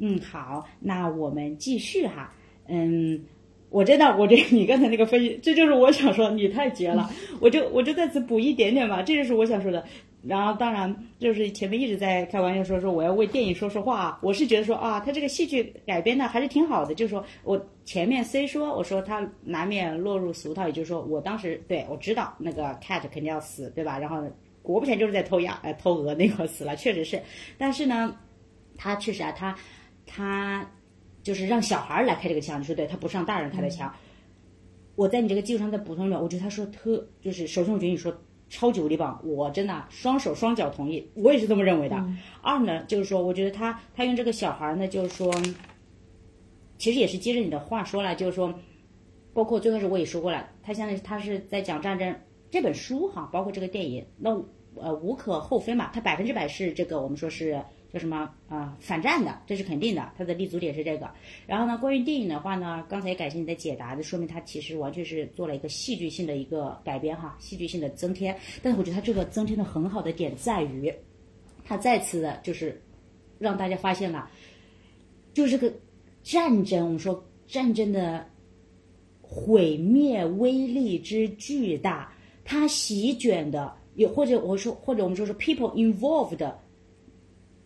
嗯，好，那我们继续哈。嗯，我真的，我这你刚才那个分析，这就是我想说，你太绝了。我就我就在此补一点点吧，这就是我想说的。然后当然就是前面一直在开玩笑说说我要为电影说说话，我是觉得说啊，他这个戏剧改编的还是挺好的。就是说我前面虽说我说他难免落入俗套，也就是说我当时对我知道那个 cat 肯定要死，对吧？然后果不其然就是在偷鸭呃偷鹅那块死了，确实是。但是呢，他确实啊，他他就是让小孩来开这个枪，你说对，他不是让大人开的枪。我在你这个基础上再补充一点，我觉得他说特就是首先我觉得你说。超级无敌棒！我真的双手双脚同意，我也是这么认为的。二呢，就是说，我觉得他他用这个小孩呢，就是说，其实也是接着你的话说了，就是说，包括最开始我也说过了，他现在他是在讲战争这本书哈，包括这个电影，那呃无可厚非嘛，他百分之百是这个我们说是。叫什么啊？反战的，这是肯定的，它的立足点是这个。然后呢，关于电影的话呢，刚才也感谢你的解答，就说明它其实完全是做了一个戏剧性的一个改编哈，戏剧性的增添。但是我觉得它这个增添的很好的点在于，它再次的就是让大家发现了，就是这个战争，我们说战争的毁灭威力之巨大，它席卷的，有或者我说或者我们说是 people involved。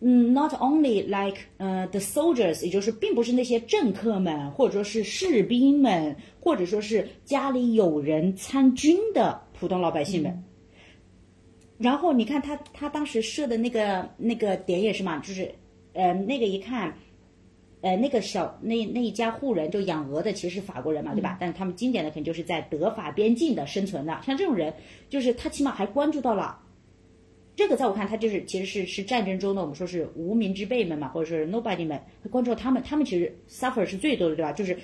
嗯，not only like 呃 the soldiers，也就是并不是那些政客们，或者说是士兵们，或者说是家里有人参军的普通老百姓们。然后你看他他当时设的那个那个点也是嘛，就是呃那个一看，呃那个小那那一家户人就养鹅的，其实是法国人嘛，对吧？但是他们经典的肯定就是在德法边境的生存的，像这种人，就是他起码还关注到了。这个在我看，他就是其实是是战争中的我们说是无名之辈们嘛，或者是 nobody 们，关注他们，他们其实 suffer 是最多的，对吧？就是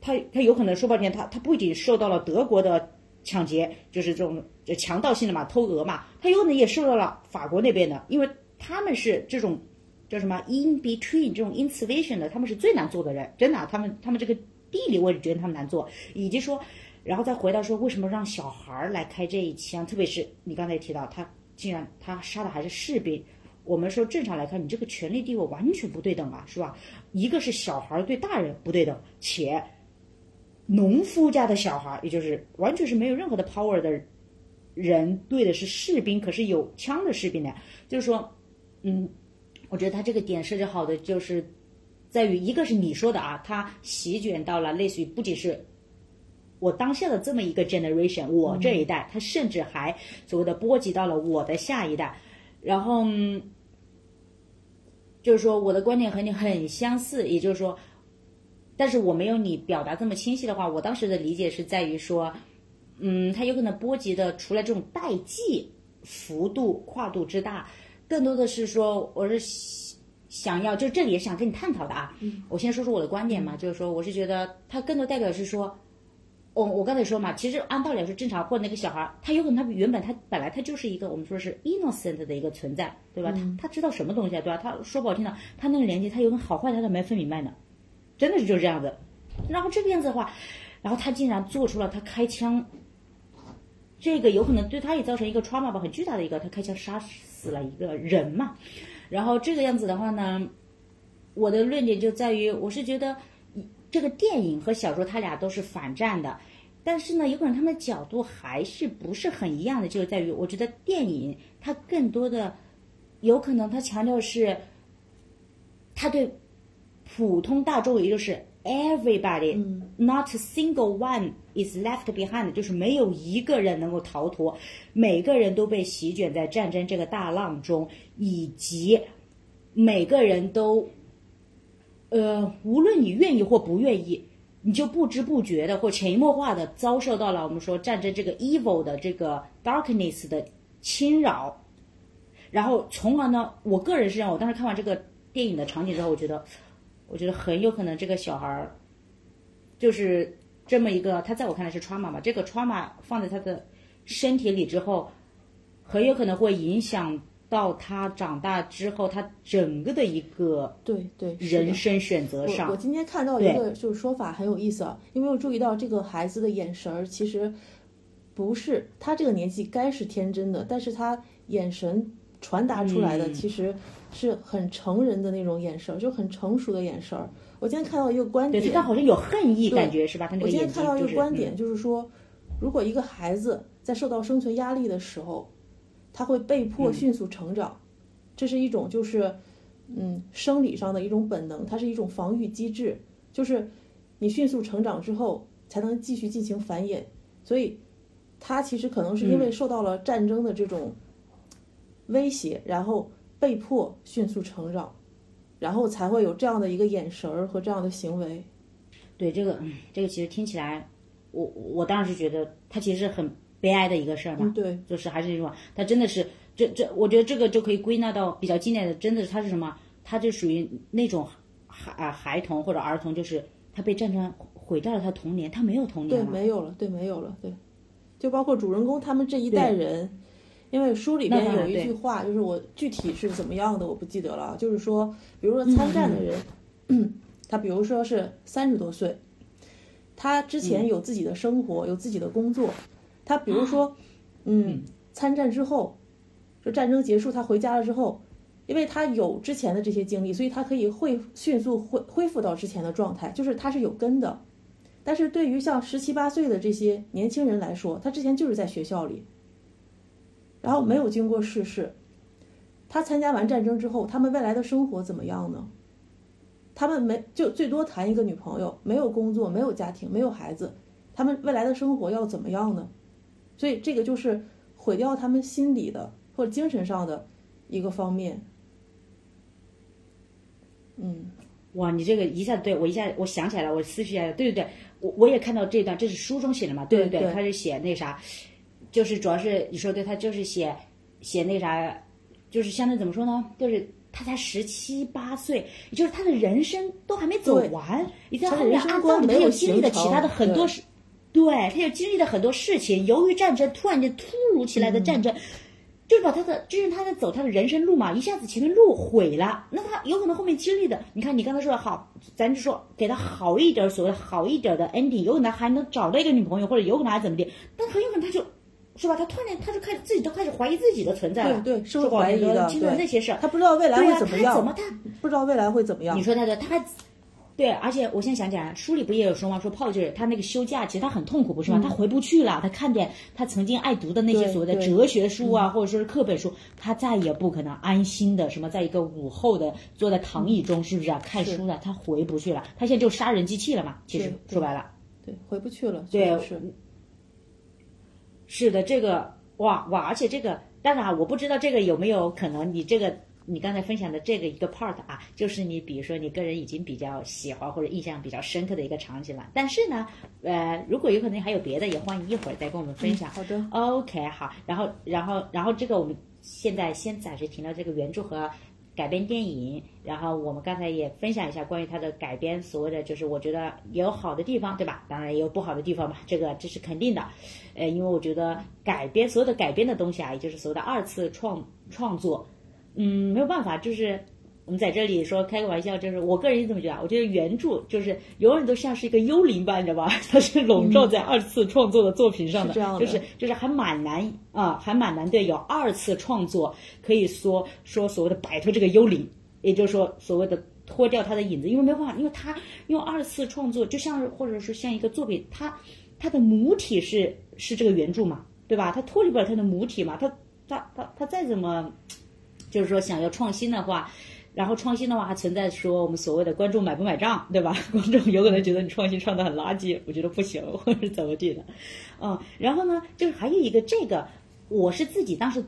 他他有可能说半天，他他不仅受到了德国的抢劫，就是这种强盗性的嘛，偷鹅嘛，他有可能也受到了法国那边的，因为他们是这种叫什么 in between 这种 intervention 的，他们是最难做的人，真的，他们他们这个地理位置觉得他们难做，以及说，然后再回到说为什么让小孩儿来开这一枪，特别是你刚才提到他。竟然他杀的还是士兵，我们说正常来看，你这个权力地位完全不对等啊，是吧？一个是小孩对大人不对等，且农夫家的小孩，也就是完全是没有任何的 power 的人对的是士兵，可是有枪的士兵呢，就是说，嗯，我觉得他这个点设置好的就是在于，一个是你说的啊，他席卷到了类似于不仅是。我当下的这么一个 generation，我这一代，他甚至还所谓的波及到了我的下一代，然后就是说我的观点和你很相似，也就是说，但是我没有你表达这么清晰的话，我当时的理解是在于说，嗯，它有可能波及的除了这种代际幅度跨度之大，更多的是说我是想要，就这里也想跟你探讨的啊，我先说说我的观点嘛，就是说我是觉得它更多代表是说。我我刚才说嘛，其实按道理来说正常，或者那个小孩，他有可能他原本他本来他就是一个我们说是 innocent 的一个存在，对吧？他他知道什么东西啊，对吧？他说不好听的，他那个年纪他有个好坏他都没分明白呢，真的是就是这样子。然后这个样子的话，然后他竟然做出了他开枪，这个有可能对他也造成一个 trauma 吧，很巨大的一个，他开枪杀死了一个人嘛。然后这个样子的话呢，我的论点就在于，我是觉得。这个电影和小说，它俩都是反战的，但是呢，有可能他们的角度还是不是很一样的，就是在于，我觉得电影它更多的，有可能它强调是，它对普通大众，也就是 everybody，not a single one is left behind，就是没有一个人能够逃脱，每个人都被席卷在战争这个大浪中，以及每个人都。呃，无论你愿意或不愿意，你就不知不觉的或潜移默化的遭受到了我们说战争这个 evil 的这个 darkness 的侵扰，然后从而呢，我个人是认为，我当时看完这个电影的场景之后，我觉得，我觉得很有可能这个小孩儿就是这么一个，他在我看来是 trauma 嘛，这个 trauma 放在他的身体里之后，很有可能会影响。到他长大之后，他整个的一个对对人生选择上，我今天看到一个就是说法很有意思啊，因为我注意到这个孩子的眼神儿，其实不是他这个年纪该是天真的，但是他眼神传达出来的其实是很成人的那种眼神儿，就很成熟的眼神儿。我今天看到一个观点，他好像有恨意，对感觉是吧？他那我今天看到一个观点，就是说，如果一个孩子在受到生存压力的时候，他会被迫嗯。迅速成长，这是一种就是，嗯，生理上的一种本能，它是一种防御机制，就是你迅速成长之后才能继续进行繁衍，所以他其实可能是因嗯。为受到了战争的这种威胁，然后被迫迅速成长，然后才会有这样的一个眼神儿和这样的行为。对这个，嗯，这个其实听起来，我我当然是觉得他其实很悲哀的一个事儿嘛，嗯，对，就是还是那种，他真的是这这，我觉得这个就可以归纳到比较经典的，真的是他是什么？他就属于那种孩啊孩童或者儿童，就是他被战争毁掉了他童年，他没有童，年对。没有了，对，没有了，对，就包括主人公他们这一代人，因为书里边有一句话，就是我具体是怎么样的我不记得了，就是说，比如说参战的人，他比如说是三十多岁，他之前有自己的生活，有自己的工作，他比如说，嗯，参战之后，就战争结束，他回家了之后。因为他有之前的这些经历，所以他可以恢迅速恢恢复到之前的状态，就是他是有根的。但是对于像十七八岁的这些年轻人来说，他之前就是在学校里，然后没有经过世事。他参加完战争之后，他们未来的生活怎么样呢？他们没就最多谈一个女朋友，没有工作，没有家庭，没有孩子，他们未来的生活要怎么样呢？所以这个就是毁掉他们心理的或者精神上的一个方面。嗯，哇，你这个一下子对我一下我想起来了，我思绪起来了，对对对，我我也看到这段，这是书中写的嘛，对对，对对他是写那啥，就是主要是你说对，他就是写写那啥，就是相当于怎么说呢，就是。他才十七八岁，也就是他的人生都还没走完，你在他的后面他没有经历的其他的很多事，对，他就经历了很多事情，由于战争突然间突如其来的战争，就是把他的，就是他在走他的人生路嘛，一下子前面路毁了，那他有可能后面经历的，你看你刚才说的好，咱就说给他好一点，所谓的好一点的 ending，有可能还能找到一个女朋友，或者有可能还怎么地，但很有可能他就。是吧？他突然间他就开始自己都开始怀疑自己的存在了，对对是说怀疑的经历了那些事儿，他不知道未来会怎么样，他怎么他不知道未来会怎么样你。说他的，他还对，而且我现在想起来，书里不也有说吗？说炮就是他那个休假，其实他很痛苦，不是吗？他回不去了，他看见他曾经爱读的那些所谓的哲学书啊，或者说是课本书，他再也不可能安心的什么，在一个午后的坐在躺椅中，是不是啊？看书了，他回不去了，他现在就杀人机器了嘛。其实说白了，对，回不去了，对是。是的，这个哇哇，而且这个当然啊，我不知道这个有没有可能，你这个你刚才分享的这个一个 part 啊，就是你比如说你个人已经比较喜欢或者印象比较深刻的一个场景了。但是呢，呃，如果有可能还有别的，也欢迎一会儿再跟我们分享。好的，OK，好，然后然后然后这个我们现在先暂时停到这个原著和改编电影，然后我们刚才也分享一下关于它的改编，所谓的就是我觉得也有好的地方，对吧？当然也有不好的地方嘛，这个这是肯定的。呃，因为我觉得改编所有的改编的东西啊，也就是所谓的二次创创作，嗯，没有办法，就是我们在这里说开个玩笑，就是我个人是这么觉得啊，我觉得原著就是永远都像是一个幽灵般，你知道吧？它是笼罩在二次创作的作品上的，就是就是还蛮难啊，还蛮难对有二次创作，可以说说所谓的摆脱这个幽灵，也就是说所谓的脱掉他的影子，因为没有办法，因为它用二次创作，就像是或者是像一个作品，它它的母体是是这个原著嘛，对吧？它脱离不了它的母体嘛，它它它它再怎么就是说想要创新的话。然后创新的话，还存在说我们所谓的观众买不买账，对吧？观众有可能觉得你创新创的很垃圾，我觉得不行，或者怎么地的，嗯。然后呢，就是还有一个这个，我是自己当时，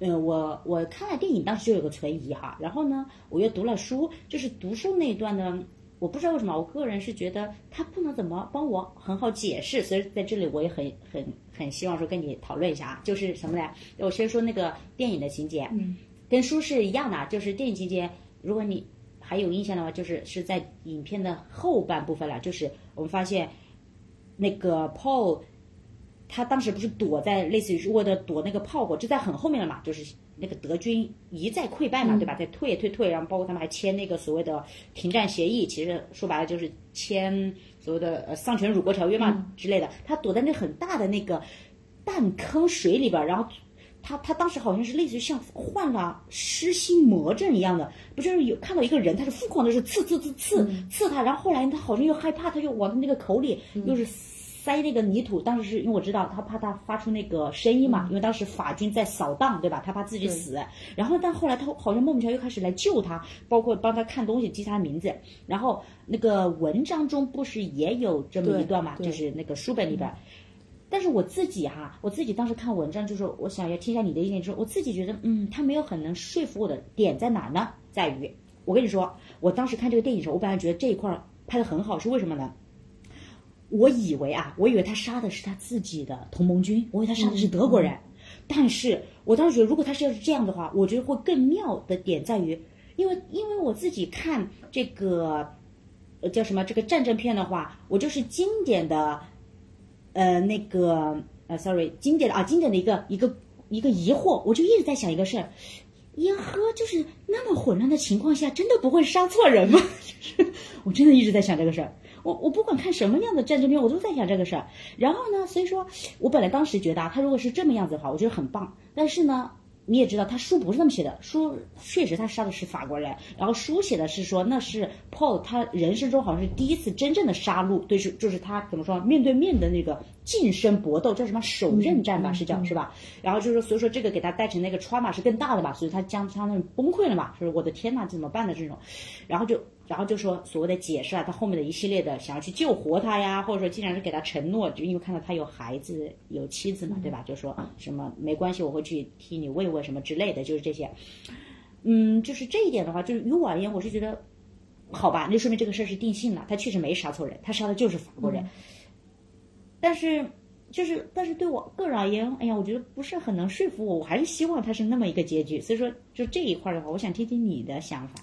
呃，我我看了电影，当时就有个存疑哈。然后呢，我又读了书，就是读书那一段呢，我不知道为什么，我个人是觉得他不能怎么帮我很好解释，所以在这里我也很很很希望说跟你讨论一下啊，就是什么呢？我先说那个电影的情节，嗯，跟书是一样的，就是电影情节。如果你还有印象的话，就是是在影片的后半部分了，就是我们发现那个 Paul，他当时不是躲在类似于是为了躲那个炮火，就在很后面了嘛，就是那个德军一再溃败嘛，对吧？在退退退，然后包括他们还签那个所谓的停战协议，其实说白了就是签所谓的呃丧权辱国条约嘛之类的。他躲在那很大的那个弹坑水里边，然后他他当时好像是类似于像患了失心魔症一样的，不就是有看到一个人，他是疯狂的是刺刺刺刺刺他，然后后来他好像又害怕，他就往他那个口里又是塞那个泥土。当时是因为我知道他怕他发出那个声音嘛，因为当时法军在扫荡，对吧？他怕自己死。然后但后来他好像莫名其妙又开始来救他，包括帮他看东西，记他名字。然后那个文章中不是也有这么一段嘛？就是那个书本里边。但是我自己哈，我自己当时看文章，就是我想要听一下你的意见，就是我自己觉得，嗯，他没有很能说服我的点在哪呢？在于，我跟你说，我当时看这个电影的时候，我本来觉得这一块拍的很好，是为什么呢？我以为啊，我以为他杀的是他自己的同盟军，我以为他杀的是德国人，但是我当时觉得，如果他是要是这样的话，我觉得会更妙的点在于，因为因为我自己看这个，呃，叫什么这个战争片的话，我就是经典的。呃，那个呃，sorry，经典的啊，经典的一个一个一个疑惑，我就一直在想一个事儿，烟喝就是那么混乱的情况下，真的不会杀错人吗？就 是我真的一直在想这个事儿，我我不管看什么样的战争片，我都在想这个事儿。然后呢，所以说我本来当时觉得啊，他如果是这么样子的话，我觉得很棒。但是呢。你也知道，他书不是那么写的。书确实他杀的是法国人，然后书写的是说那是 Paul 他人生中好像是第一次真正的杀戮，对，是就是他怎么说面对面的那个近身搏斗，叫什么手刃战吧，是叫是吧？然后就是说，所以说这个给他带成那个 trauma 是更大的吧，所以他将他那种崩溃了嘛，就是我的天呐，怎么办的这种，然后就。然后就说所谓的解释啊，他后面的一系列的想要去救活他呀，或者说竟然是给他承诺，就因为看到他有孩子有妻子嘛，对吧？就说什么没关系，我会去替你慰问什么之类的，就是这些。嗯，就是这一点的话，就是于我而言，我是觉得好吧，那说明这个事儿是定性了，他确实没杀错人，他杀的就是法国人。但是就是但是对我个人而言，哎呀，我觉得不是很能说服我，我还是希望他是那么一个结局。所以说，就这一块的话，我想听听你的想法，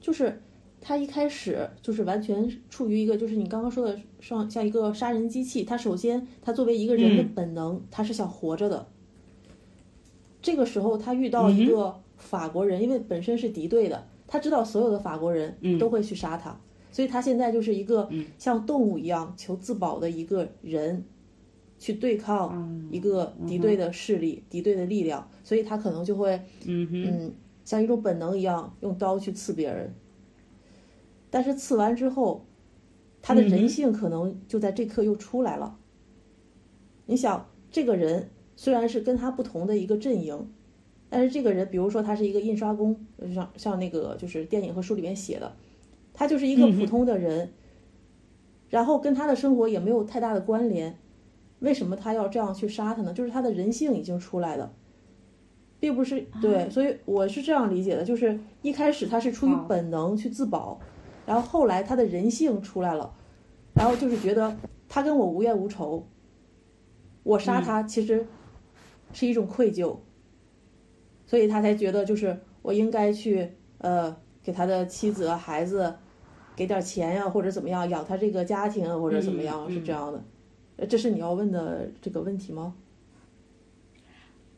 就是。他一开始就是完全处于一个，就是你刚刚说的，像像一个杀人机器。他首先，他作为一个人的本能，他是想活着的。这个时候，他遇到一个法国人，因为本身是敌对的，他知道所有的法国人都会去杀他，所以他现在就是一个像动物一样求自保的一个人，去对抗一个敌对的势力、敌对的力量，所以他可能就会嗯，像一种本能一样，用刀去刺别人。但是刺完之后，他的人性可能就在这刻又出来了。你想，这个人虽然是跟他不同的一个阵营，但是这个人，比如说他是一个印刷工，像像那个就是电影和书里面写的，他就是一个普通的人，然后跟他的生活也没有太大的关联，为什么他要这样去杀他呢？就是他的人性已经出来了。并不是对，所以我是这样理解的，就是一开始他是出于本能去自保。然后后来他的人性出来了，然后就是觉得他跟我无怨无仇，我杀他其实是一种愧疚，所以他才觉得就是我应该去呃给他的妻子孩子给点钱呀，或者怎么样养他这个家庭或者怎么样是这样的，这是你要问的这个问题吗？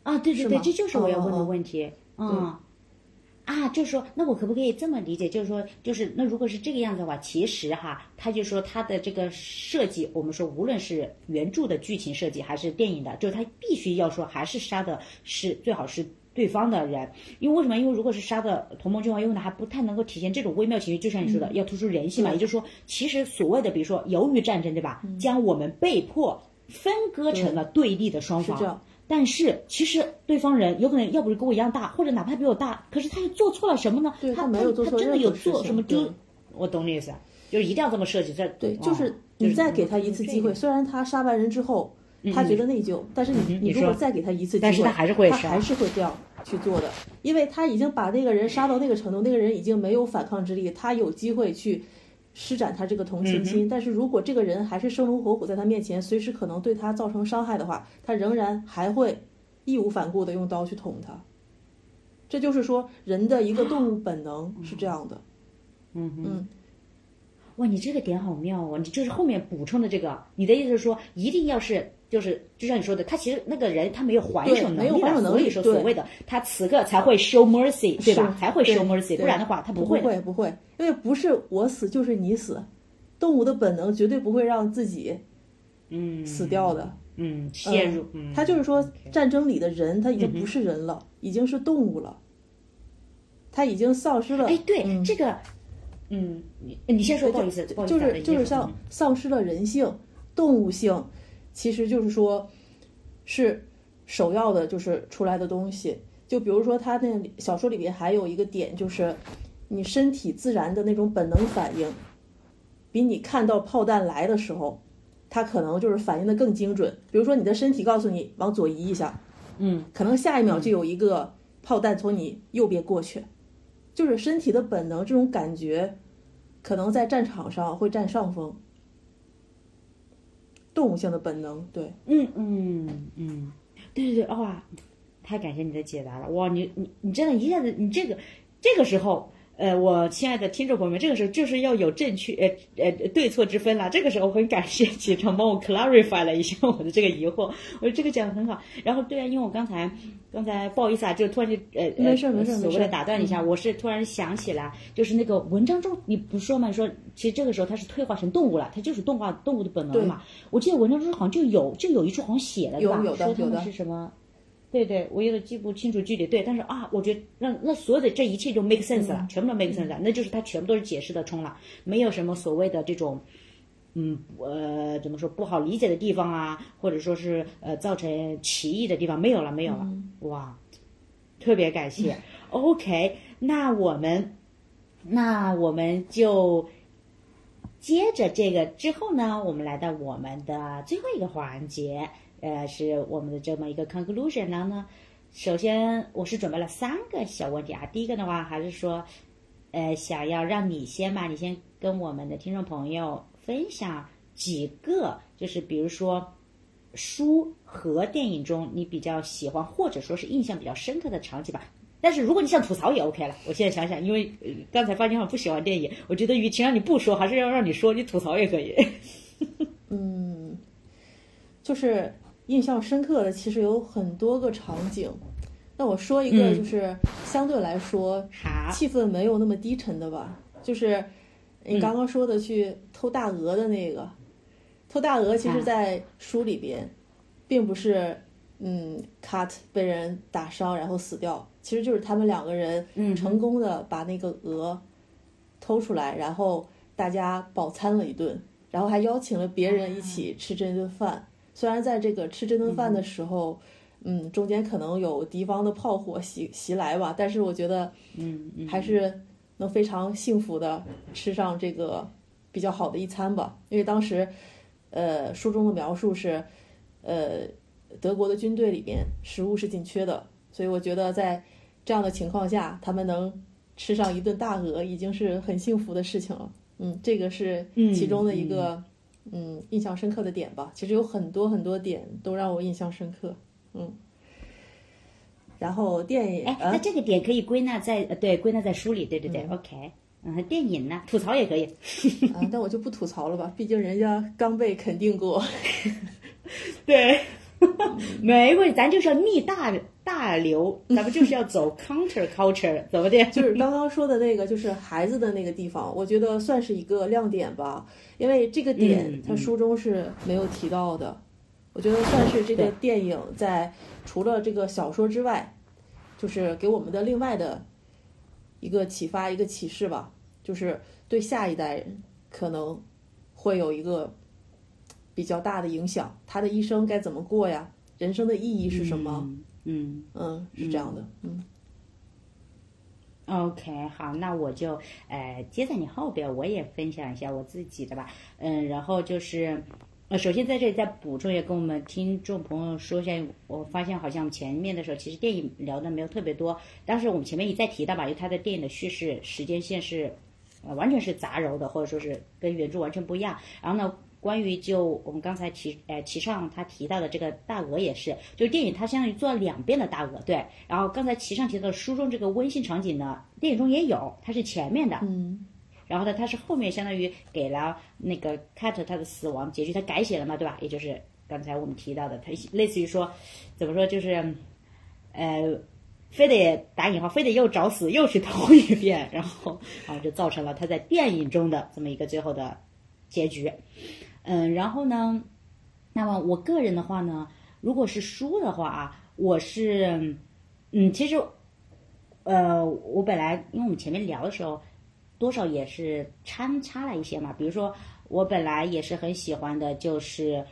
啊，对对对，这就是我要问的问题，嗯。啊，就是说，那我可不可以这么理解？就是说，就是那如果是这个样子的话，其实哈，他就说他的这个设计，我们说无论是原著的剧情设计还是电影的，就是他必须要说还是杀的是最好是对方的人，因为为什么？因为如果是杀的同盟军的话，因为呢还不太能够体现这种微妙情绪，就像你说的，要突出人性嘛。也就是说，其实所谓的，比如说由于战争，对吧？将我们被迫分割成了对立的双方。但是其实对方人有可能要不是跟我一样大，或者哪怕比我大，可是他又做错了什么呢？他没有做错他真的有做什么丢？我懂你意思，就是一定要这么设计。这对，就是你再给他一次机会，虽然他杀完人之后他觉得内疚，但是你你如果再给他一次机会，但是他还是会他还是会这样去做的，因为他已经把那个人杀到那个程度，那个人已经没有反抗之力，他有机会去。施展他这个同情心，但是如果这个人还是生龙活虎在他面前，随时可能对他造成伤害的话，他仍然还会义无反顾的用刀去捅他。这就是说，人的一个动物本能 是这样的。嗯嗯。哇，你这个点好妙哦！你就是后面补充的这个，你的意思是说，一定要是。就是就像你说的，他其实那个人他没有还手能力的，所以说所谓的他此刻才会 show mercy，对吧？才会 show mercy，不然的话他不会。不会不会，因为不是我死就是你死，动物的本能绝对不会让自己，嗯，死掉的。嗯陷入，嗯，他就是说战争里的人他已经不是人了，已经是动物了，他已经丧失了。哎，对、嗯这个，嗯，你你先说，不好意思，就是就是像嗯丧失了人性、动物性，其实就是说，是首要的，就是出来的东西。就比如说他那小说里面还有一个点，就是你身体自然的那种本能反应，比你看到炮弹来的时候，它可能就是反应的更精准。比如说你的身体告诉你往左移一下，嗯，可能下一秒就有一个炮弹从你右边过去，就是身体的本能这种感觉，可能在战场上会占上风。动物性的本能，对，嗯嗯嗯，对对对，哇，太感谢你的解答了，哇，你你你真的一下子，你这个这个时候。呃，我亲爱的听众朋友们，这个时候就是要有正确呃呃对错之分了。这个时候我很感谢启程帮我 clarify 了一下我的这个疑惑，我这个讲的很好。然后对啊，因为我刚才刚才不好意思啊，就突然就呃呃没事没事所谓的没事打断一下，我是突然想起来，就是那个文章中你不说嘛，说其实这个时候它是退化成动物了，它就是动化动物的本能了嘛。我记得文章中好像就有就有一处好像写了？有说他们有的是什么？对对，我有点记不清楚具体对，但是啊，我觉得那那所有的这一切就 make sense 了，全部都 make sense 了，那就是它全部都是解释的通了，没有什么所谓的这种。嗯，呃，怎么说不好理解的地方啊，或者说是呃造成歧义的地方没有了，没有了，哇，特别感谢。OK，那我们，那我们就接着这个之后呢，我们来到我们的最后一个环节，呃，是我们的这么一个 conclusion。然后呢，首先我是准备了三个小问题啊。第一个的话，还是说，呃，想要让你先吧，你先跟我们的听众朋友分享几个，就是比如说书和电影中你比较喜欢或者说是印象比较深刻的场景吧。但是如果你想吐槽也 OK 了，我现在想想，因为、刚才发现我不喜欢电影，我觉得与其让你不说，还是要让你说，你吐槽也可以。嗯，就是印象深刻的，其实有很多个场景。那我说一个，嗯。就是相对来说好，气氛没有那么低沉的吧，就是你刚刚说的去偷大鹅的那个，偷大鹅其实，在书里边，并不是嗯，cut 被人打伤然后死掉，其实就是他们两个人嗯成功的把那个鹅偷出来，然后大家饱餐了一顿，然后还邀请了别人一起吃这顿饭。虽然在这个吃这顿饭的时候，嗯，中间可能有敌方的炮火袭袭来吧，但是我觉得，嗯嗯，还是能非常幸福的吃上这个比较好的一餐吧。因为当时，呃，书中的描述是，呃，德国的军队里面食物是紧缺的，所以我觉得在这样的情况下，他们能吃上一顿大鹅，已经是很幸福的事情了。嗯，这个是其中的一个嗯印象深刻的点吧。其实有很多很多点都让我印象深刻。嗯，然后电影，哎，啊那这个点可以归纳在呃对归纳在书里，对对对、o k 嗯，电影呢，吐槽也可以。啊，但我就不吐槽了吧，毕竟人家刚被肯定过。对 没关系，咱就是要逆大大流，咱们就是要走 counter culture，怎么的？就是刚刚说的那个，就是孩子的那个地方，我觉得算是一个亮点吧，因为这个点嗯它书中是没有提到的，我觉得算是这个电影在除了这个小说之外，就是给我们的另外的一个启发、一个启示吧，就是对下一代人可能会有一个比较大的影响，他的一生该怎么过呀？人生的意义是什么？嗯嗯嗯，是这样的，嗯。OK，好，那我就呃接在你后边，我也分享一下我自己的吧。嗯，然后就是呃，首先在这里再补充一下，跟我们听众朋友说一下，我发现好像前面的时候其实电影聊的没有特别多，但是我们前面一再提到吧，因为它的电影的叙事时间线是呃完全是杂糅的，或者说是跟原著完全不一样。然后呢，关于就我们刚才提呃齐上他提到的这个大鹅也是，就是电影它相当于做了两遍的大鹅，对。然后刚才齐上提到书中这个温馨场景呢，电影中也有，它是前面的，嗯然后呢，它是后面相当于给了那个 Cat 他的死亡结局，他改写了嘛，对吧？也就是刚才我们提到的，他类似于说，怎么说就是，呃，非得打引号，非得又找死又去偷一遍，然后啊就造成了他在电影中的这么一个最后的结局。嗯，然后呢，那么我个人的话呢，如果是书的话啊，我是，嗯，其实，呃，我本来因为我们前面聊的时候，多少也是掺插了一些嘛，比如说我本来也是很喜欢的，就是。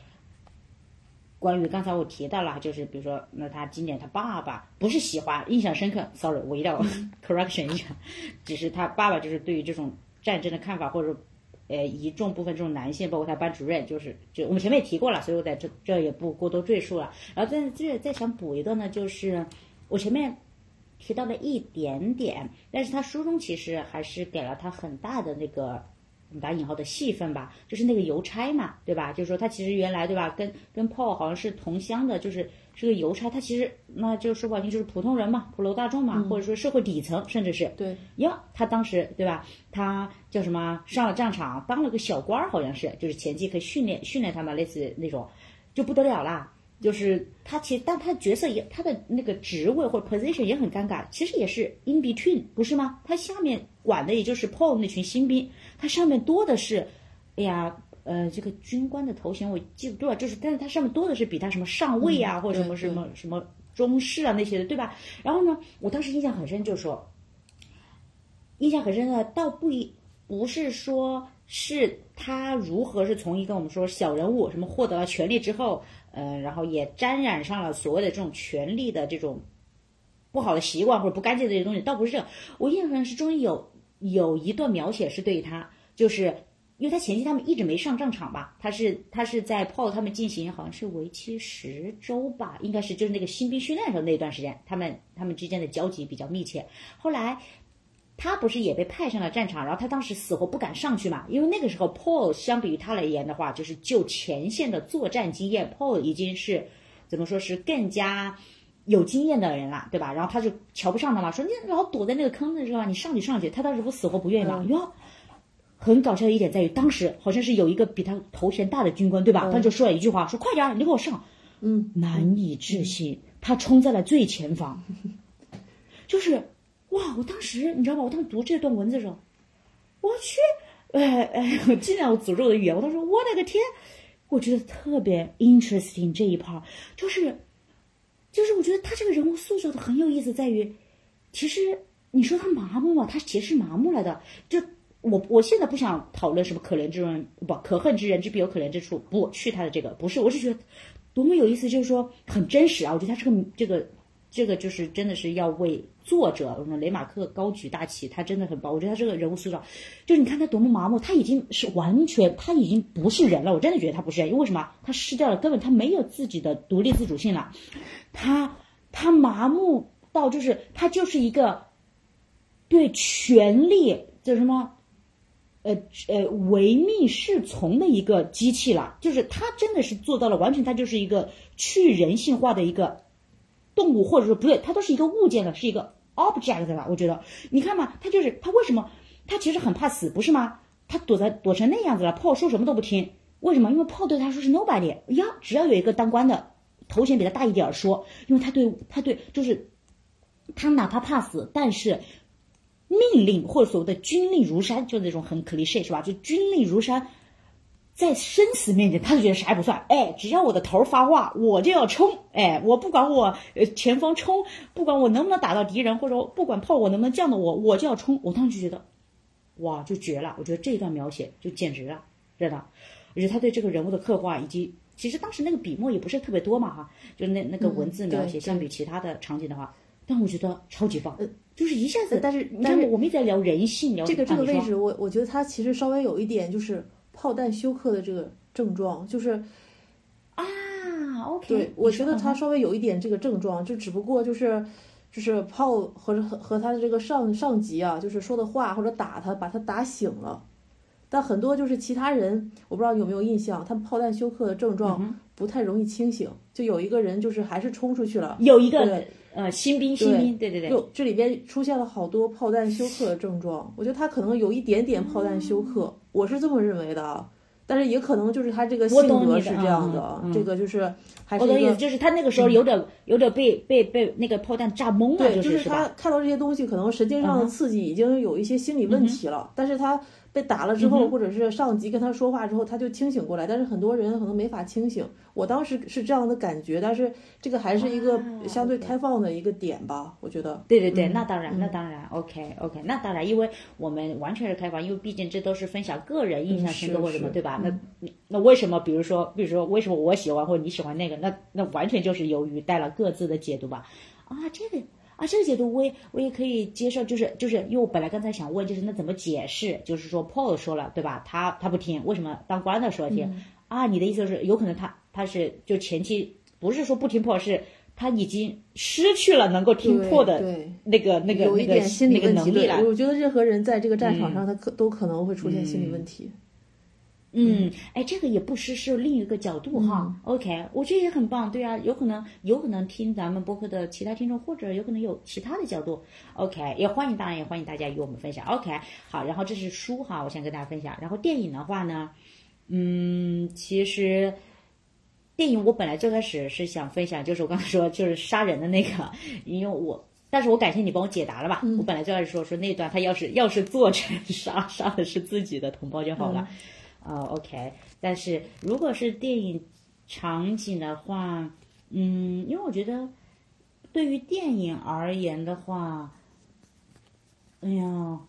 关于刚才我提到了，就是比如说，那他今年他爸爸不是喜欢，印象深刻。Sorry，我一定要 correction 一下，只是他爸爸就是对于这种战争的看法，或者呃一众部分这种男性，包括他班主任，就是就我们前面也提过了，所以我在这这也不过多赘述了。然后在这再想补一个呢，就是我前面提到了一点点，但是他书中其实还是给了他很大的那个。打引号的戏份吧，就是那个邮差嘛，对吧？就是说他其实原来对吧，跟跟 Paul 好像是同乡的，就是是个邮差。他其实那就说不好听，就是普通人嘛，普罗大众嘛，或者说社会底层，甚至是对呀。他当时对吧？他叫什么？上了战场，当了个小官儿，好像是，就是前期可以训练训练他们，类似那种，就不得了啦。就是他其实，但他的角色也，他的那个职位或者 position 也很尴尬，其实也是 in between，不是吗？他下面管的也就是 Paul 那群新兵，他上面多的是，哎呀，呃，这个军官的头衔我记不住了，就是，但是他上面多的是比他什么上尉啊，或者什么什么什么中士啊那些的，对吧？然后呢，我当时印象很深，就是说，印象很深的，倒不一不是说是他如何是从一个我们说小人物什么获得了权力之后。嗯，然后也沾染上了所谓的这种权力的这种不好的习惯或者不干净的这些东西，倒不是这。我印象是中间有有一段描写是对他，就是因为他前期他们一直没上战场吧，他是他是在 Paul 他们进行好像是为期十周吧，应该是就是那个新兵训练的时候那段时间，他们他们之间的交集比较密切。后来。他不是也被派上了战场，然后他当时死活不敢上去嘛，因为那个时候 Paul 相比于他而言的话，就是就前线的作战经验，Paul 已经是怎么说是更加有经验的人了，对吧？然后他就瞧不上他嘛，说你老躲在那个坑子是吧？你上去上去，他当时不死活不愿意嘛。哟，很搞笑的一点在于，当时好像是有一个比他头衔大的军官，对吧？他就说了一句话，说快点，你给我上。嗯，难以置信，他冲在了最前方，就是。哇！我当时你知道吧？我当时读这段文字的时候，我去，哎哎，尽量我诅咒的语言。我当时我的个天，我觉得特别 interesting 这一 part，就是，就是我觉得他这个人物塑造的很有意思，在于，其实你说他麻木嘛，他其实是麻木了的。就我我现在不想讨论什么可怜之人不可恨之人之必有可怜之处，不去他的这个不是，我是觉得多么有意思，就是说很真实啊。我觉得他这个这个。这个就是真的是要为作者，我说雷马克高举大旗，他真的很棒。我觉得他这个人物塑造，就是你看他多么麻木，他已经是完全，他已经不是人了。我真的觉得他不是人，因为为什么？他失掉了，根本他没有自己的独立自主性了。他他麻木到就是他就是一个对权力叫什么，呃呃唯命是从的一个机器了。就是他真的是做到了，完全他就是一个去人性化的一个。动物或者说不对，它都是一个物件的，是一个 object 了。我觉得，你看嘛，他就是他为什么他其实很怕死，不是吗？他躲在躲成那样子了，Paul 说什么都不听，为什么？因为 Paul 对他说是 nobody 呀，只要有一个当官的头衔比他大一点说，因为他对他对就是他哪怕怕死，但是命令或者所谓的军令如山，就那种很 cliche 是吧？就军令如山。在生死面前，他就觉得啥也不算。哎，只要我的头发话，我就要冲。哎，我不管我呃前方冲，不管我能不能打到敌人，或者不管炮火能不能降到我，我就要冲。我当时就觉得，哇，就绝了！我觉得这一段描写就简直了，真的。而且他对这个人物的刻画，以及其实当时那个笔墨也不是特别多嘛，哈，就那那个文字描写，相比其他的场景的话，但我觉得超级棒，呃就是一下子。但是但是我们一直在聊人性，聊这个这个位置，我我觉得他其实稍微有一点就是。炮弹休克的这个症状就是，啊，OK，对我觉得他稍微有一点这个症状，就只不过就是，就是炮和和和他的这个上上级啊，就是说的话或者打他，把他打醒了。但很多就是其他人，我不知道你有没有印象，他们炮弹休克的症状不太容易清醒。就有一个人就是还是冲出去了，有一个呃新兵新兵，对对对，就这里边出现了好多炮弹休克的症状。我觉得他可能有一点点炮弹休克。我是这么认为的，但是也可能就是他这个性格是这样的，这个就是还是我懂意思，就是他那个时候有点有点被被被那个炮弹炸懵了，就是他看到这些东西，可能神经上的刺激已经有一些心理问题了，但是他被打了之后，或者是上级跟他说话之后，他就清醒过来。但是很多人可能没法清醒。我当时是这样的感觉，但是这个还是一个相对开放的一个点吧，我觉得。对对对，那当然，那当然，OK OK，那当然，因为我们完全是开放，因为毕竟这都是分享个人印象深刻或什么，对吧？那那为什么，比如说，比如说，为什么我喜欢或者你喜欢那个？那那完全就是由于带了各自的解读吧？啊，这个。啊，这个解读我也我也可以接受，就是就是因为我本来刚才想问，就是那怎么解释？就是说 Paul 说了，对吧？他他不听，为什么当官的说听？啊，你的意思是有可能他他是就前期不是说不听破，是他已经失去了能够听破的那个那个那个那个能力了。我觉得任何人在这个战场上，他可都可能会出现心理问题。嗯，哎，这个也不失是另一个角度哈。OK，我觉得也很棒。对啊，有可能有可能听咱们播客的其他听众，或者有可能有其他的角度。OK，也欢迎，当然也欢迎大家与我们分享。OK，好，然后这是书哈，我先跟大家分享。然后电影的话呢，嗯，其实电影我本来最开始是想分享，就是我刚才说就是杀人的那个，因为我，但是我感谢你帮我解答了吧。我本来最开始说说那段他要是要是做成杀杀的是自己的同胞就好了。啊，OK，但是如果是电影场景的话，嗯，因为我觉得对于电影而言的话，哎呀，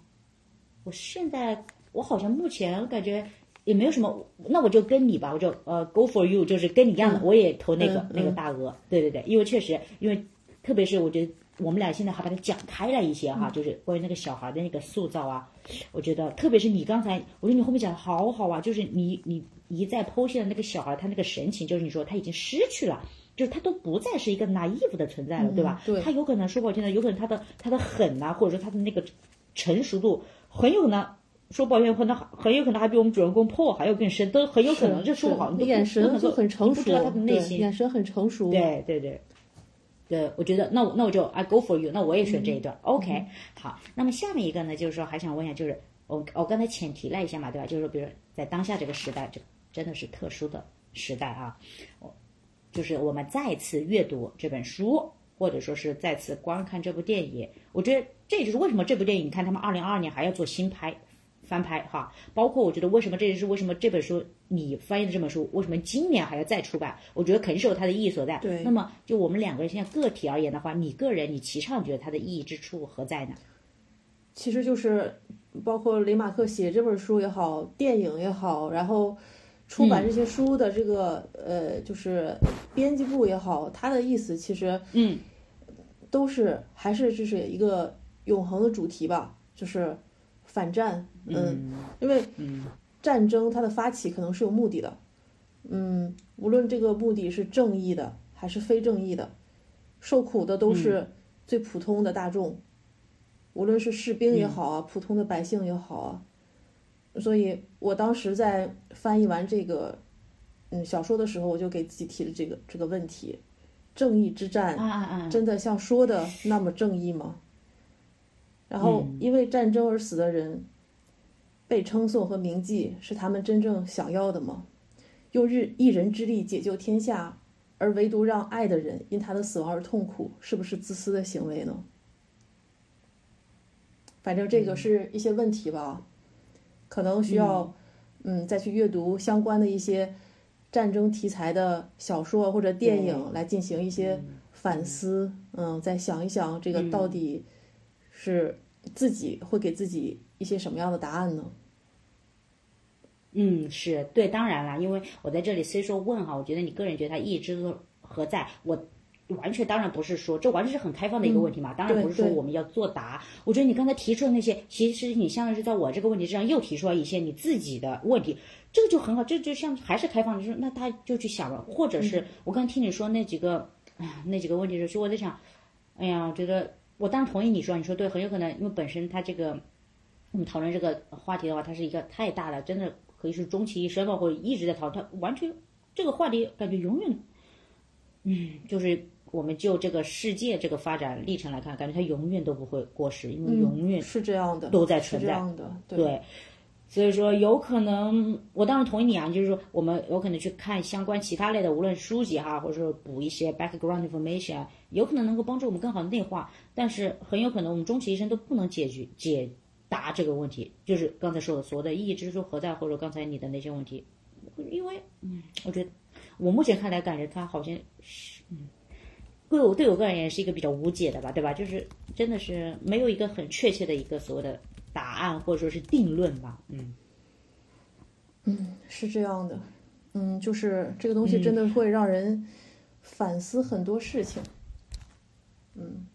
我现在我好像目前感觉也没有什么，那我就跟你吧，我就呃，Go for you，就是跟你一样的，我也投那个那个大鹅，对对对，因为确实，因为特别是我觉得。我们俩现在还把它讲开了一些哈，就是关于那个小孩的那个塑造啊，我觉得特别是你刚才，我觉得你后面讲的好好啊，就是你你一再剖析了那个小孩他那个神情，就是你说他已经失去了，就是他都不再是一个 naive 的存在了，对吧？对。他有可能说不好听的，有可能他的他的狠呐，或者说他的那个成熟度，很有可能说不好听，可能很有可能还比我们主人公破还要更深，都很有可能。这说不好，你眼神就很成熟，不知道他的内心，眼神很成熟。对对对。对，我觉得那我那我就 I go for you，那我也选这一段。OK，好，那么下面一个呢，就是说还想问一下，就是我我刚才浅提了一下嘛，对吧？就是说，比如在当下这个时代，这真的是特殊的时代啊，我就是我们再次阅读这本书，或者说是再次观看这部电影，我觉得这就是为什么这部电影，你看他们二零二二年还要做新拍。翻拍哈，包括我觉得为什么这也是为什么这本书你翻译的这本书为什么今年还要再出版？我觉得肯定是有它的意义所在。对。那么就我们两个人现在个体而言的话，你个人你提倡觉得它的意义之处何在呢？其实就是包括雷马克写这本书也好，电影也好，然后出版这些书的这个呃，就是编辑部也好，他的意思其实嗯，都是还是就是一个永恒的主题吧，就是。反战，嗯，因为战争它的发起可能是有目的的，嗯，无论这个目的是正义的还是非正义的，受苦的都是最普通的大众，无论是士兵也好啊，普通的百姓也好啊，所以我当时在翻译完这个嗯小说的时候，我就给自己提了这个这个问题：正义之战，真的像说的那么正义吗？然后，因为战争而死的人，被称颂和铭记是他们真正想要的吗？用日一人之力解救天下，而唯独让爱的人因他的死亡而痛苦，是不是自私的行为呢？反正这个是一些问题吧，可能需要嗯再去阅读相关的一些战争题材的小说或者电影来进行一些反思。嗯，再想一想这个到底。是自己会给自己一些什么样的答案呢？嗯，是对，当然啦，因为我在这里虽说问哈，我觉得你个人觉得它意义之何在？我完全当然不是说这完全是很开放的一个问题嘛，当然不是说我们要作答。我觉得你刚才提出的那些，其实你相当于是在我这个问题之上又提出了一些你自己的问题，这个就很好，这就像还是开放的，就是那他就去想了，或者是我刚听你说那几个，哎呀，那几个问题的时候，我在想，哎呀，我觉得。我当然同意你说，你说对，很有可能，因为本身他这个，我们讨论这个话题的话，它是一个太大了，真的可以是终其一生吧，或者一直在讨论，它完全这个话题感觉永远，嗯，就是我们就这个世界这个发展历程来看，感觉它永远都不会过时，因为永远是这样的，都在存在，对。所以说，有可能，我当然同意你啊，就是说，我们有可能去看相关其他类的，无论书籍哈，或者说补一些 background information，有可能能够帮助我们更好的内化。但是很有可能，我们终其一生都不能解决解答这个问题，就是刚才说的所谓的意义之处何在，或者刚才你的那些问题，因为嗯，我觉得我目前看来感觉他好像是嗯，对我对我个人也是一个比较无解的吧，对吧？就是真的是没有一个很确切的一个所谓的答案或者说是定论吧，嗯。嗯，是这样的，嗯，就是这个东西真的会让人反思很多事情。嗯，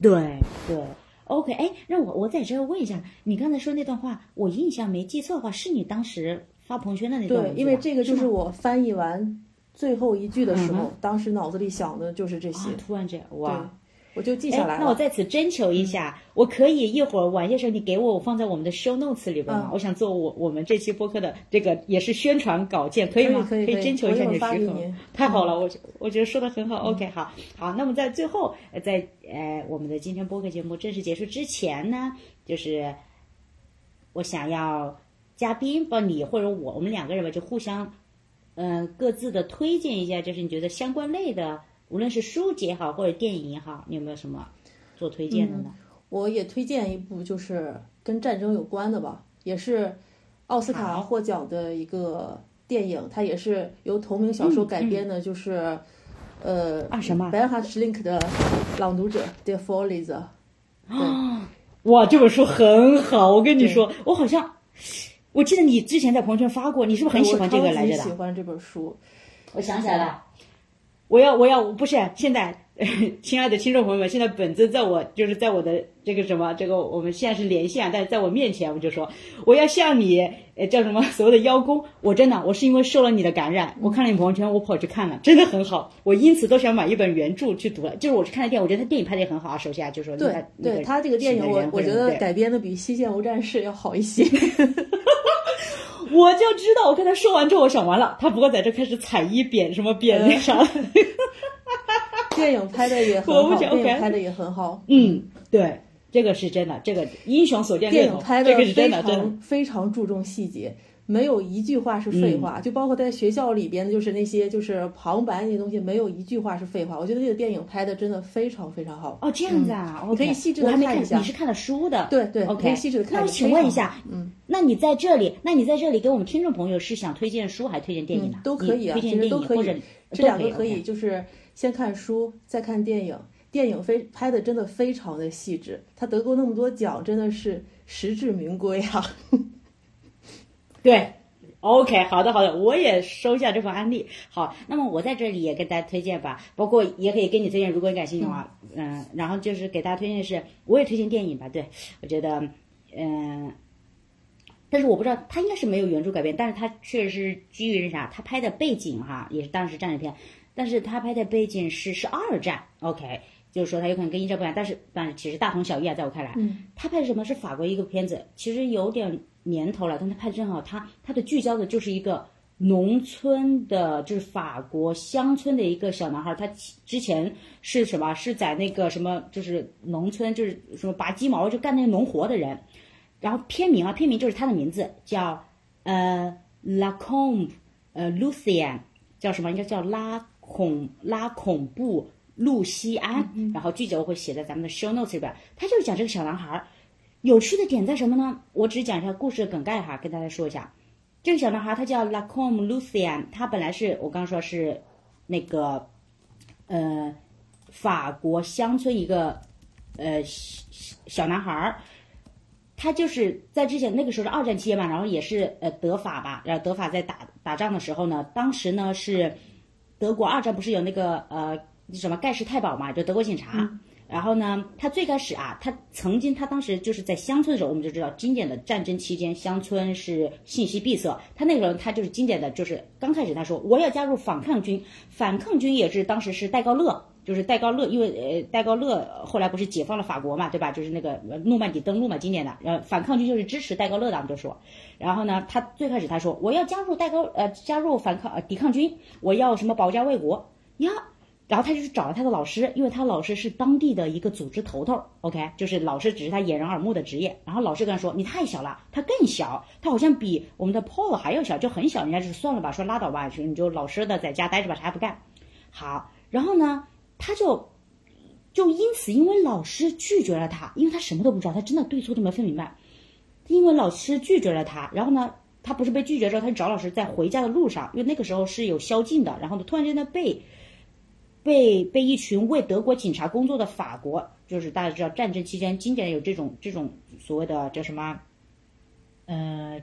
对对，OK，哎，让我我在这问一下，你刚才说那段话，我印象没记错的话，是你当时发朋友圈的那段对，因为这个就是我翻译完最后一句的时候，当时脑子里想的就是这些。突然这样，哇！我就记下来了。那我在此征求一下，我可以一会儿晚些时候你给我，我放在我们的 show notes 里边吗？我想做我我们这期播客的这个也是宣传稿件，可以吗？可以可以征求一下你的许可。太好了，我我觉得说的很好。OK，好，好。那么在最后，在呃我们的今天播客节目正式结束之前呢，就是我想要嘉宾帮你或者我，我们两个人吧，就互相嗯各自的推荐一下，就是你觉得相关类的。无论是书籍也好，或者电影也好，你有没有什么做推荐的呢？我也推荐一部，就是跟战争有关的吧，也是奥斯卡获奖的一个电影，它也是由同名小说改编的，就是呃，啊什么？白哈什林克的《朗读者》《The Follies》。啊，哇，这本书很好，我跟你说，我好像我记得你之前在朋友圈发过，你是不是很喜欢这个来着的？喜欢这本书，我想起来了。我要，我要，不是现在，亲爱的听众朋友们，现在本子在我就是在我的这个什么，这个我们现在是连线，但是在我面前，我就说我要向你，呃，叫什么 所谓的邀功。我真的，我是因为受了你的感染，我看了你朋友圈，我跑去看了，真的很好，我因此都想买一本原著去读了。就是我去看的电影，我觉得他电影拍的也很好啊。首先就说对，对他这个电影，我我觉得改编的比《西线无战事》要好一些。我就知道，我跟他说完之后，我想完了，他不会在这开始踩一贬什么贬那啥。电影拍的也很好，电影拍的也很好。嗯，对，这个是真的，这个英雄所见略同。这个是真的，非常非常注重细节。没有一句话是废话，就包括在学校里边的，就是那些就是旁白那些东西，没有一句话是废话。我觉得这个电影拍的真的非常非常好。哦，这样子啊，你可以细致的看一下。你是看了书的？对对，OK，可以细致的看。那我请问一下，嗯，那你在这里，那你在这里给我们听众朋友是想推荐书还是推荐电影呢？都可以啊，推荐电影或者这两个可以，就是先看书再看电影。电影非拍的真的非常的细致，他得过那么多奖，真的是实至名归啊。对。OK，好的好的，我也收下这份案例。好，那么我在这里也给大家推荐吧，包括也可以给你推荐，如果你感兴趣的话，嗯，然后就是给大家推荐的是，我也推荐电影吧。对，我觉得，嗯，但是我不知道他应该是没有原著改编，但是他确实是基于啥？他拍的背景哈也是当时战争片，但是他拍的背景是是二战。OK，就是说他有可能跟一战不一样，但是但是其实大同小异啊，在我看来，嗯，他拍的什么是法国一个片子，其实有点。年头了，但他拍的正好。他他的聚焦的就是一个农村的，就是法国乡村的一个小男孩。他之前是什么？是在那个什么，就是农村，就是什么拔鸡毛，就干那个农活的人。然后片名啊，片名就是他的名字，叫呃拉恐呃 Lucian，叫什么？应该叫拉恐拉恐怖露西安。然后具体我会写在咱们的 show notes 里边。他就是讲这个小男孩。有趣的点在什么呢？我只讲一下故事的梗概哈，跟大家说一下。这个小男孩他叫 Lacombe Lucian，他本来是我刚刚说是那个呃法国乡村一个呃小男孩儿，他就是在之前那个时候是二战期间嘛，然后也是呃德法吧，然后德法在打打仗的时候呢，当时呢是德国二战不是有那个呃什么盖世太保嘛，就德国警察。然后呢，他最开始啊，他曾经他当时就是在乡村的时候，我们就知道经典的战争期间，乡村是信息闭塞。他那个时候他就是经典的，就是刚开始他说我要加入反抗军，反抗军也是当时是戴高乐，就是戴高乐，因为呃戴高乐后来不是解放了法国嘛，对吧？就是那个诺曼底登陆嘛，经典的，呃反抗军就是支持戴高乐的，我们就说。然后呢，他最开始他说我要加入戴高呃加入反抗呃抵抗军，我要什么保家卫国呀？然后他就去找了他的老师，因为他老师是当地的一个组织头头，OK，就是老师只是他掩人耳目的职业。然后老师跟他说：“你太小了，他更小，他好像比我们的 Paul 还要小，就很小。”人家就算了吧，说拉倒吧，就你就老实的在家待着吧，啥也不干。好，然后呢，他就就因此因为老师拒绝了他，因为他什么都不知道，他真的对错都没分明白。因为老师拒绝了他，然后呢，他不是被拒绝之后，他就找老师，在回家的路上，因为那个时候是有宵禁的，然后呢，突然间他被被被一群为德国警察工作的法国，就是大家知道战争期间经典有这种这种所谓的叫什么，呃，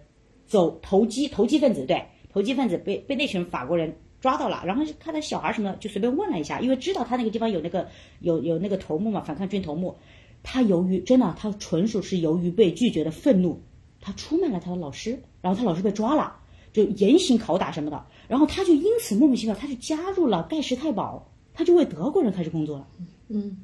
走投机投机分子，对，投机分子被被那群法国人抓到了，然后看他小孩什么的，就随便问了一下，因为知道他那个地方有那个有有那个头目嘛，反抗军头目。他由于真的，他纯属是由于被拒绝的愤怒，他出卖了他的老师，然后他老师被抓了，就严刑拷打什么的，然后他就因此莫名其妙，他就加入了盖世太保，他就为德国人开始工作了，嗯，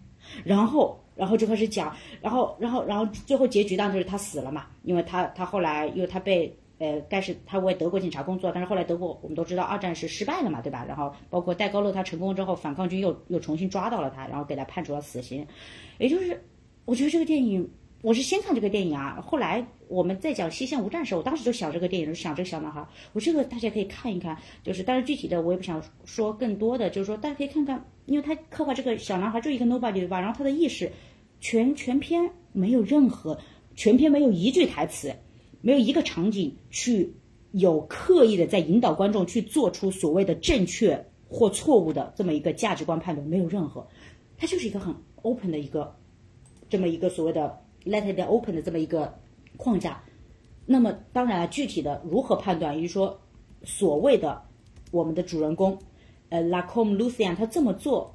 然后然后就开始讲，然后然后然后最后结局当然就是他死了嘛，因为他他后来因为他被呃该是他为德国警察工作，但是后来德国我们都知道二战是失败了嘛，对吧？然后包括戴高乐他成功之后，反抗军又又重新抓到了他，然后给他判处了死刑，也就是。我觉得这个电影，我是先看这个电影啊，后来我们在讲《西线无战》时，候，我当时就想这个电影，就想这个小男孩。我这个大家可以看一看，就是但是具体的我也不想说更多的，就是说大家可以看看，因为他刻画这个小男孩就一个 nobody 对吧？然后他的意识全全篇没有任何，全篇没有一句台词，没有一个场景去有刻意的在引导观众去做出所谓的正确或错误的这么一个价值观判断，没有任何，他就是一个很 open 的一个。这么一个所谓的 let it open 的这么一个框架，那么当然了，具体的如何判断，也就是说，所谓的我们的主人公，呃，Lacombe Lucian 他这么做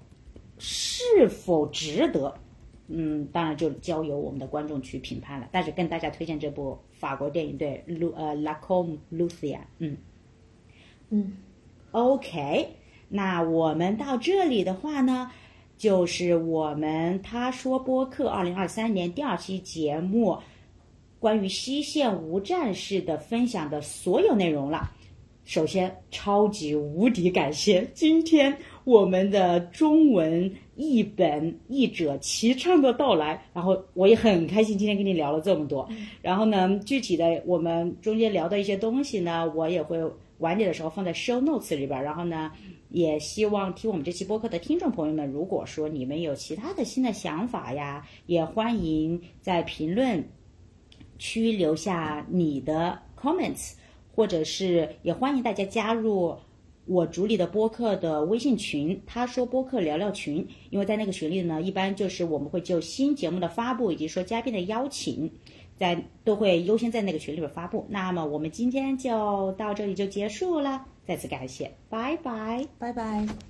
是否值得？嗯，当然就交由我们的观众去评判了。但是跟大家推荐这部法国电影，对，Lu 呃 Lacombe Lucian，嗯嗯，OK，那我们到这里的话呢？就是我们他说播客二零二三年第二期节目，关于西线无战事的分享的所有内容了。首先，超级无敌感谢今天我们的中文译本译者齐畅的到来，然后我也很开心今天跟你聊了这么多。然后呢，具体的我们中间聊的一些东西呢，我也会晚点的时候放在 show notes 里边。然后呢。也希望听我们这期播客的听众朋友们，如果说你们有其他的新的想法呀，也欢迎在评论区留下你的 comments，或者是也欢迎大家加入我主理的播客的微信群，他说播客聊聊群，因为在那个群里呢，一般就是我们会就新节目的发布以及说嘉宾的邀请，在都会优先在那个群里边发布。那么我们今天就到这里就结束了。再次感谢，拜拜，拜拜。